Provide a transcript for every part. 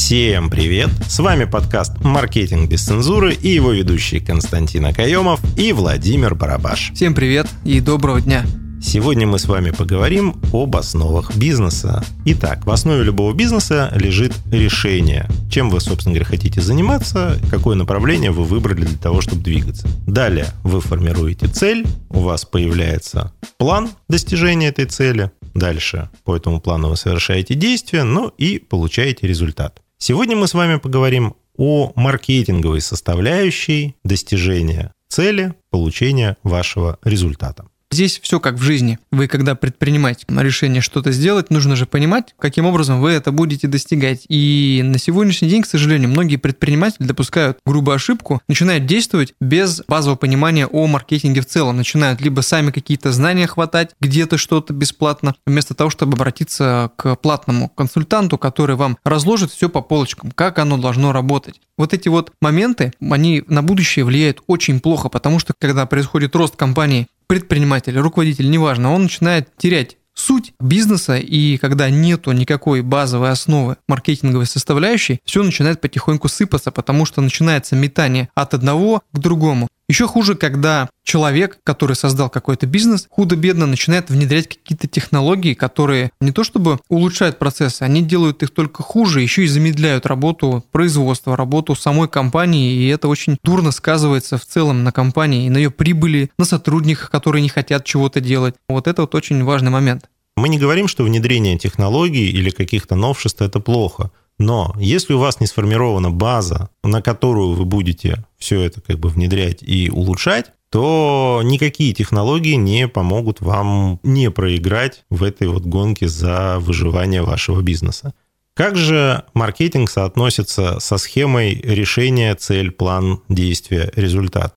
Всем привет! С вами подкаст «Маркетинг без цензуры» и его ведущие Константин Акаемов и Владимир Барабаш. Всем привет и доброго дня! Сегодня мы с вами поговорим об основах бизнеса. Итак, в основе любого бизнеса лежит решение. Чем вы, собственно говоря, хотите заниматься, какое направление вы выбрали для того, чтобы двигаться. Далее вы формируете цель, у вас появляется план достижения этой цели. Дальше по этому плану вы совершаете действия, ну и получаете результат. Сегодня мы с вами поговорим о маркетинговой составляющей достижения цели, получения вашего результата. Здесь все как в жизни. Вы, когда предпринимаете решение что-то сделать, нужно же понимать, каким образом вы это будете достигать. И на сегодняшний день, к сожалению, многие предприниматели допускают грубую ошибку, начинают действовать без базового понимания о маркетинге в целом. Начинают либо сами какие-то знания хватать, где-то что-то бесплатно, вместо того, чтобы обратиться к платному консультанту, который вам разложит все по полочкам, как оно должно работать. Вот эти вот моменты, они на будущее влияют очень плохо, потому что когда происходит рост компании, предприниматель, руководитель, неважно, он начинает терять суть бизнеса, и когда нету никакой базовой основы маркетинговой составляющей, все начинает потихоньку сыпаться, потому что начинается метание от одного к другому. Еще хуже, когда человек, который создал какой-то бизнес, худо-бедно начинает внедрять какие-то технологии, которые не то чтобы улучшают процессы, они делают их только хуже, еще и замедляют работу производства, работу самой компании, и это очень дурно сказывается в целом на компании, и на ее прибыли, на сотрудниках, которые не хотят чего-то делать. Вот это вот очень важный момент. Мы не говорим, что внедрение технологий или каких-то новшеств – это плохо. Но если у вас не сформирована база, на которую вы будете все это как бы внедрять и улучшать, то никакие технологии не помогут вам не проиграть в этой вот гонке за выживание вашего бизнеса. Как же маркетинг соотносится со схемой решения цель, план, действия, результат?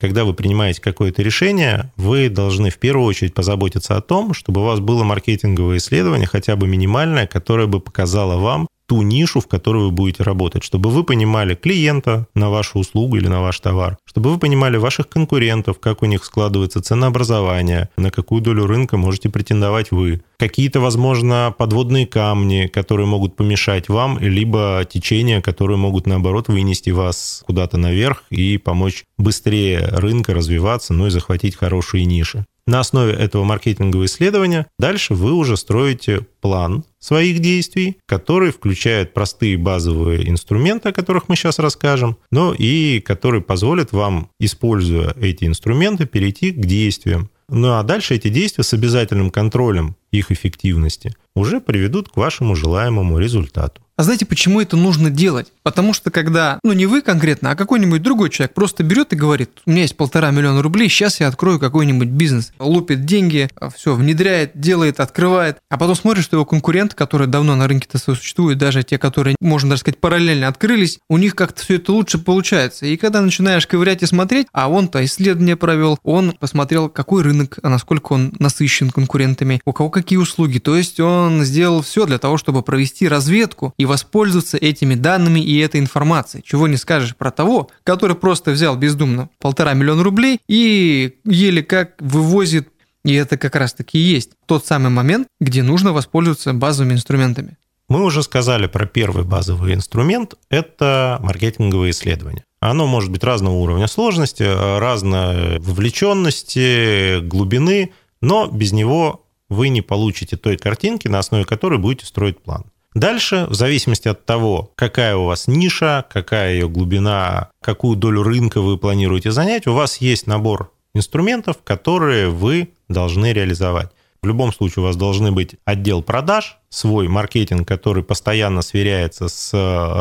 Когда вы принимаете какое-то решение, вы должны в первую очередь позаботиться о том, чтобы у вас было маркетинговое исследование, хотя бы минимальное, которое бы показало вам, ту нишу, в которой вы будете работать, чтобы вы понимали клиента на вашу услугу или на ваш товар, чтобы вы понимали ваших конкурентов, как у них складывается ценообразование, на какую долю рынка можете претендовать вы, какие-то, возможно, подводные камни, которые могут помешать вам, либо течения, которые могут, наоборот, вынести вас куда-то наверх и помочь быстрее рынка развиваться, ну и захватить хорошие ниши. На основе этого маркетингового исследования дальше вы уже строите план своих действий, который включает простые базовые инструменты, о которых мы сейчас расскажем, но и который позволит вам, используя эти инструменты, перейти к действиям. Ну а дальше эти действия с обязательным контролем их эффективности уже приведут к вашему желаемому результату. А знаете, почему это нужно делать? Потому что когда, ну не вы конкретно, а какой-нибудь другой человек просто берет и говорит, у меня есть полтора миллиона рублей, сейчас я открою какой-нибудь бизнес. Лупит деньги, все, внедряет, делает, открывает. А потом смотрит, что его конкуренты, которые давно на рынке-то существуют, даже те, которые, можно даже сказать, параллельно открылись, у них как-то все это лучше получается. И когда начинаешь ковырять и смотреть, а он-то исследование провел, он посмотрел, какой рынок, насколько он насыщен конкурентами, у кого какие услуги. То есть он сделал все для того, чтобы провести разведку и воспользоваться этими данными и этой информацией. Чего не скажешь про того, который просто взял бездумно полтора миллиона рублей и еле как вывозит и это как раз-таки и есть тот самый момент, где нужно воспользоваться базовыми инструментами. Мы уже сказали про первый базовый инструмент – это маркетинговое исследование. Оно может быть разного уровня сложности, разной вовлеченности, глубины, но без него вы не получите той картинки, на основе которой будете строить план. Дальше, в зависимости от того, какая у вас ниша, какая ее глубина, какую долю рынка вы планируете занять, у вас есть набор инструментов, которые вы должны реализовать. В любом случае у вас должны быть отдел продаж, свой маркетинг, который постоянно сверяется с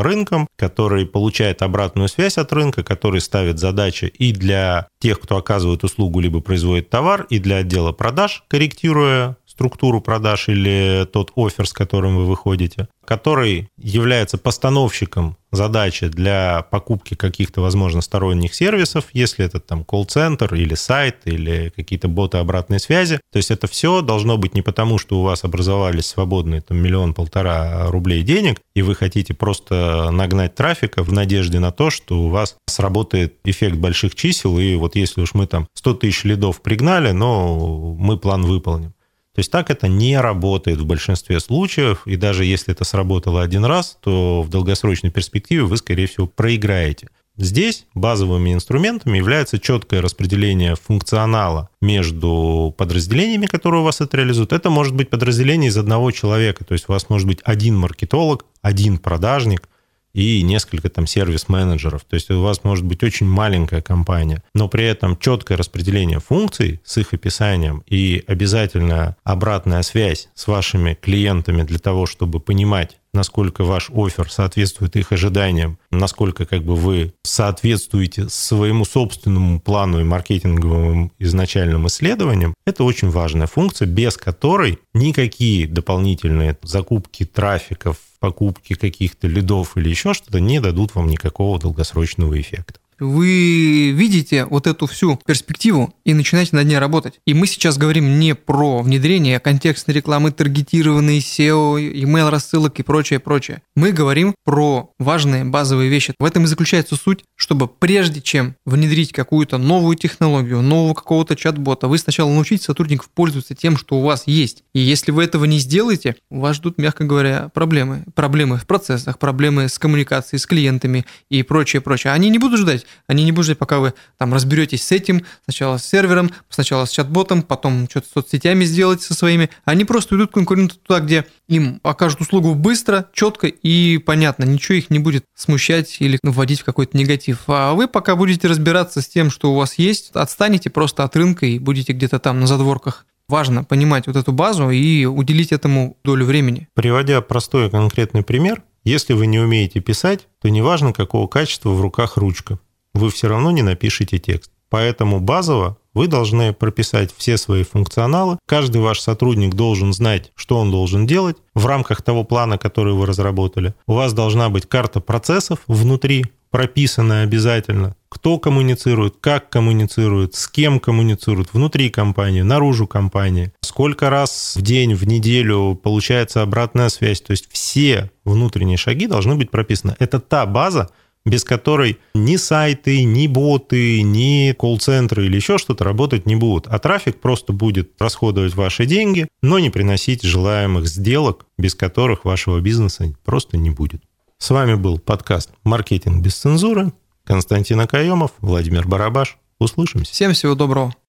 рынком, который получает обратную связь от рынка, который ставит задачи и для тех, кто оказывает услугу либо производит товар, и для отдела продаж, корректируя структуру продаж или тот офер, с которым вы выходите, который является постановщиком задачи для покупки каких-то, возможно, сторонних сервисов, если это там колл-центр или сайт, или какие-то боты обратной связи. То есть это все должно быть не потому, что у вас образовались свободные там миллион-полтора рублей денег, и вы хотите просто нагнать трафика в надежде на то, что у вас сработает эффект больших чисел, и вот если уж мы там 100 тысяч лидов пригнали, но мы план выполним. То есть так это не работает в большинстве случаев, и даже если это сработало один раз, то в долгосрочной перспективе вы, скорее всего, проиграете. Здесь базовыми инструментами является четкое распределение функционала между подразделениями, которые у вас это реализуют. Это может быть подразделение из одного человека, то есть у вас может быть один маркетолог, один продажник, и несколько там сервис-менеджеров. То есть у вас может быть очень маленькая компания, но при этом четкое распределение функций с их описанием и обязательно обратная связь с вашими клиентами для того, чтобы понимать, насколько ваш офер соответствует их ожиданиям, насколько как бы вы соответствуете своему собственному плану и маркетинговым изначальным исследованиям, это очень важная функция, без которой никакие дополнительные закупки трафиков, покупки каких-то лидов или еще что-то не дадут вам никакого долгосрочного эффекта вы видите вот эту всю перспективу и начинаете над ней работать. И мы сейчас говорим не про внедрение контекстной рекламы, таргетированные SEO, email рассылок и прочее, прочее. Мы говорим про важные базовые вещи. В этом и заключается суть, чтобы прежде чем внедрить какую-то новую технологию, нового какого-то чат-бота, вы сначала научите сотрудников пользоваться тем, что у вас есть. И если вы этого не сделаете, вас ждут, мягко говоря, проблемы. Проблемы в процессах, проблемы с коммуникацией с клиентами и прочее, прочее. Они не будут ждать, они не будут ждать, пока вы там разберетесь с этим, сначала с сервером, сначала с чат-ботом, потом что-то с соцсетями сделать со своими. Они просто уйдут к конкуренту туда, где им окажут услугу быстро, четко и понятно. Ничего их не будет смущать или вводить в какой-то негатив. А вы пока будете разбираться с тем, что у вас есть, отстанете просто от рынка и будете где-то там на задворках важно понимать вот эту базу и уделить этому долю времени. Приводя простой конкретный пример, если вы не умеете писать, то неважно, какого качества в руках ручка вы все равно не напишите текст. Поэтому базово вы должны прописать все свои функционалы. Каждый ваш сотрудник должен знать, что он должен делать в рамках того плана, который вы разработали. У вас должна быть карта процессов внутри, прописанная обязательно. Кто коммуницирует, как коммуницирует, с кем коммуницирует, внутри компании, наружу компании, сколько раз в день, в неделю получается обратная связь. То есть все внутренние шаги должны быть прописаны. Это та база, без которой ни сайты, ни боты, ни колл-центры или еще что-то работать не будут. А трафик просто будет расходовать ваши деньги, но не приносить желаемых сделок, без которых вашего бизнеса просто не будет. С вами был подкаст «Маркетинг без цензуры». Константин Акаемов, Владимир Барабаш. Услышимся. Всем всего доброго.